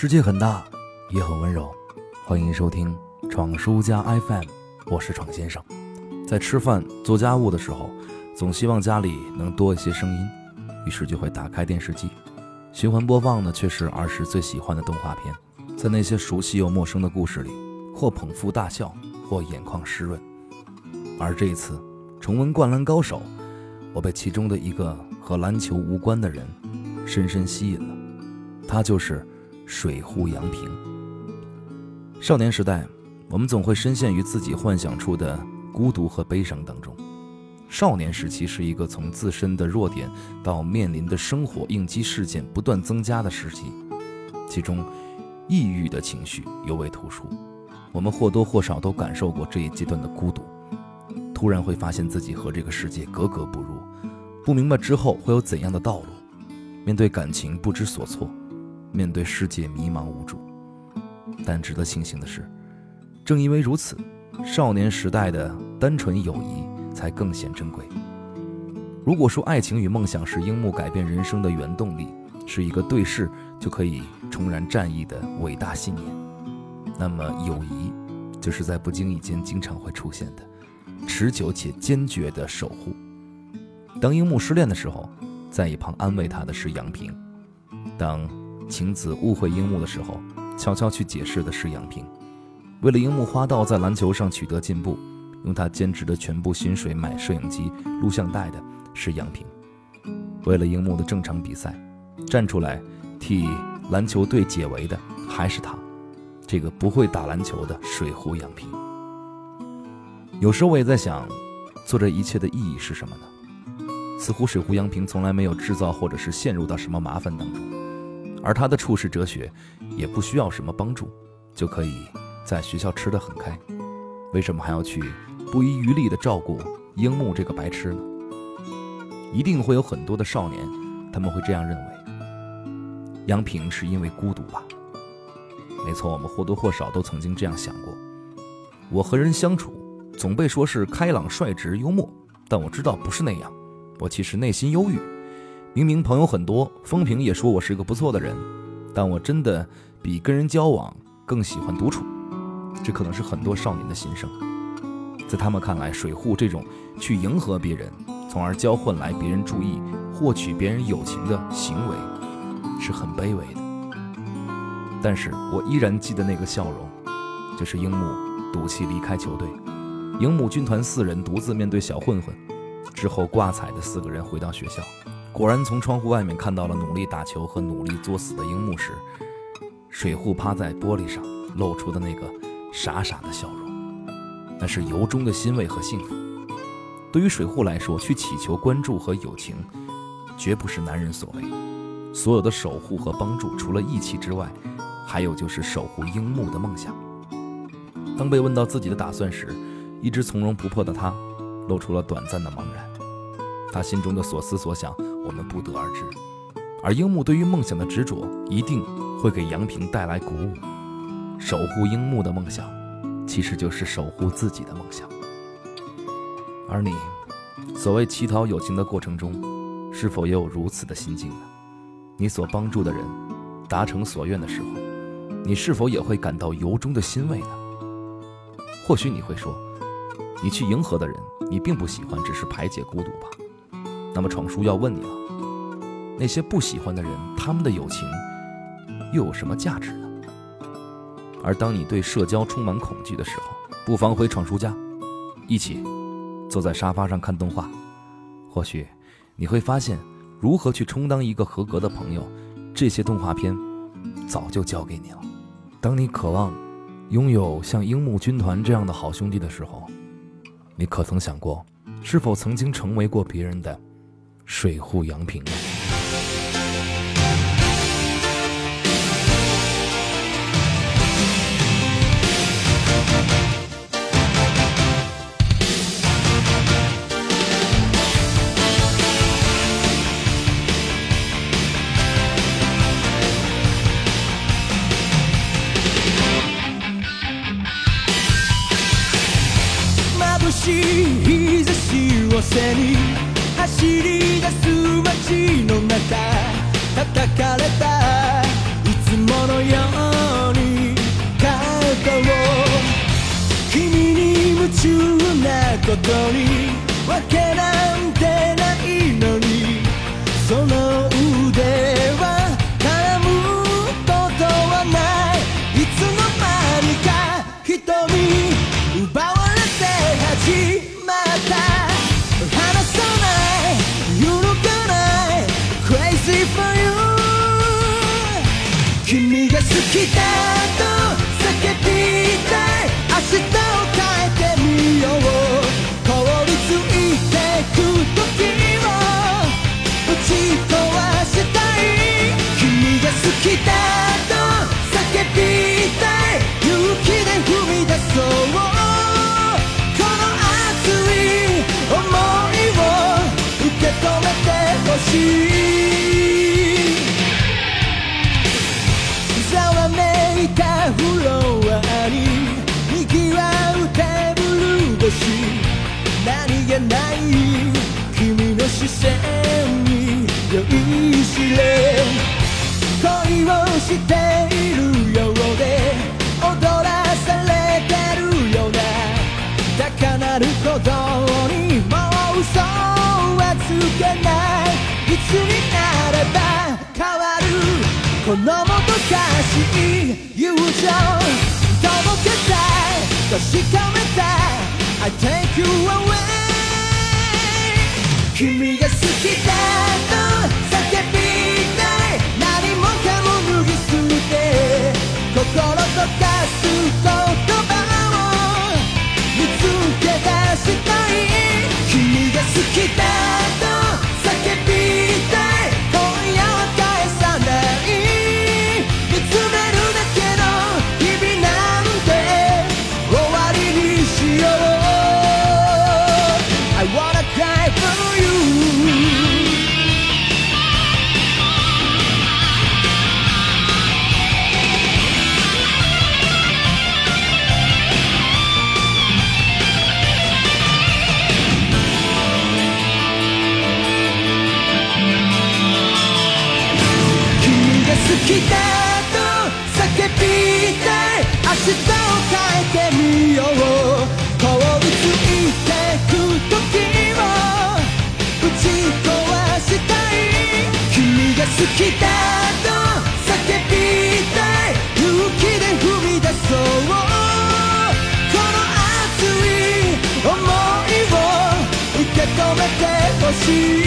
世界很大，也很温柔。欢迎收听闯书家 FM，我是闯先生。在吃饭、做家务的时候，总希望家里能多一些声音，于是就会打开电视机，循环播放的却是儿时最喜欢的动画片。在那些熟悉又陌生的故事里，或捧腹大笑，或眼眶湿润。而这一次重温《灌篮高手》，我被其中的一个和篮球无关的人深深吸引了，他就是水户洋平。少年时代，我们总会深陷于自己幻想出的孤独和悲伤当中。少年时期是一个从自身的弱点到面临的生活应激事件不断增加的时期，其中抑郁的情绪尤为突出。我们或多或少都感受过这一阶段的孤独。突然会发现自己和这个世界格格不入，不明白之后会有怎样的道路。面对感情不知所措，面对世界迷茫无助。但值得庆幸的是，正因为如此，少年时代的单纯友谊才更显珍贵。如果说爱情与梦想是樱木改变人生的原动力，是一个对视就可以重燃战意的伟大信念，那么友谊就是在不经意间经常会出现的。持久且坚决的守护。当樱木失恋的时候，在一旁安慰他的是杨平；当晴子误会樱木的时候，悄悄去解释的是杨平。为了樱木花道在篮球上取得进步，用他兼职的全部薪水买摄影机、录像带的是杨平。为了樱木的正常比赛，站出来替篮球队解围的还是他，这个不会打篮球的水壶杨平。有时我也在想，做这一切的意义是什么呢？似乎水壶杨平从来没有制造或者是陷入到什么麻烦当中，而他的处世哲学也不需要什么帮助，就可以在学校吃得很开。为什么还要去不遗余力地照顾樱木这个白痴呢？一定会有很多的少年，他们会这样认为：杨平是因为孤独吧？没错，我们或多或少都曾经这样想过。我和人相处。总被说是开朗率直幽默，但我知道不是那样。我其实内心忧郁。明明朋友很多，风评也说我是个不错的人，但我真的比跟人交往更喜欢独处。这可能是很多少年的心声。在他们看来，水户这种去迎合别人，从而交换来别人注意、获取别人友情的行为，是很卑微的。但是我依然记得那个笑容，就是樱木赌气离开球队。樱木军团四人独自面对小混混，之后挂彩的四个人回到学校，果然从窗户外面看到了努力打球和努力作死的樱木时，水户趴在玻璃上露出的那个傻傻的笑容，那是由衷的欣慰和幸福。对于水户来说，去祈求关注和友情，绝不是男人所为。所有的守护和帮助，除了义气之外，还有就是守护樱木的梦想。当被问到自己的打算时，一直从容不迫的他，露出了短暂的茫然。他心中的所思所想，我们不得而知。而樱木对于梦想的执着，一定会给杨平带来鼓舞。守护樱木的梦想，其实就是守护自己的梦想。而你，所谓乞讨友情的过程中，是否也有如此的心境呢？你所帮助的人，达成所愿的时候，你是否也会感到由衷的欣慰呢？或许你会说。你去迎合的人，你并不喜欢，只是排解孤独吧？那么闯叔要问你了：那些不喜欢的人，他们的友情又有什么价值呢？而当你对社交充满恐惧的时候，不妨回闯叔家，一起坐在沙发上看动画。或许你会发现，如何去充当一个合格的朋友，这些动画片早就教给你了。当你渴望拥有像樱木军团这样的好兄弟的时候，你可曾想过，是否曾经成为过别人的水户洋平呢？しい日差しを背に 走り出す街の中叩かれた。いつものようにカーを君に夢中なことにわけなんて来た酔いしれ恋をしているようで踊らされてるような高鳴る鼓動にもう嘘はつけないいつになれば変わるこのもどかしい友情届けたい確かめたい I take you away 君が好きだときだと叫びたい。明日を変えてみよう凍りつい。てく時を打ち壊したい。君が好きだと叫びたい。勇気で踏み出そうこの熱い。想い。を受け止めてほしい。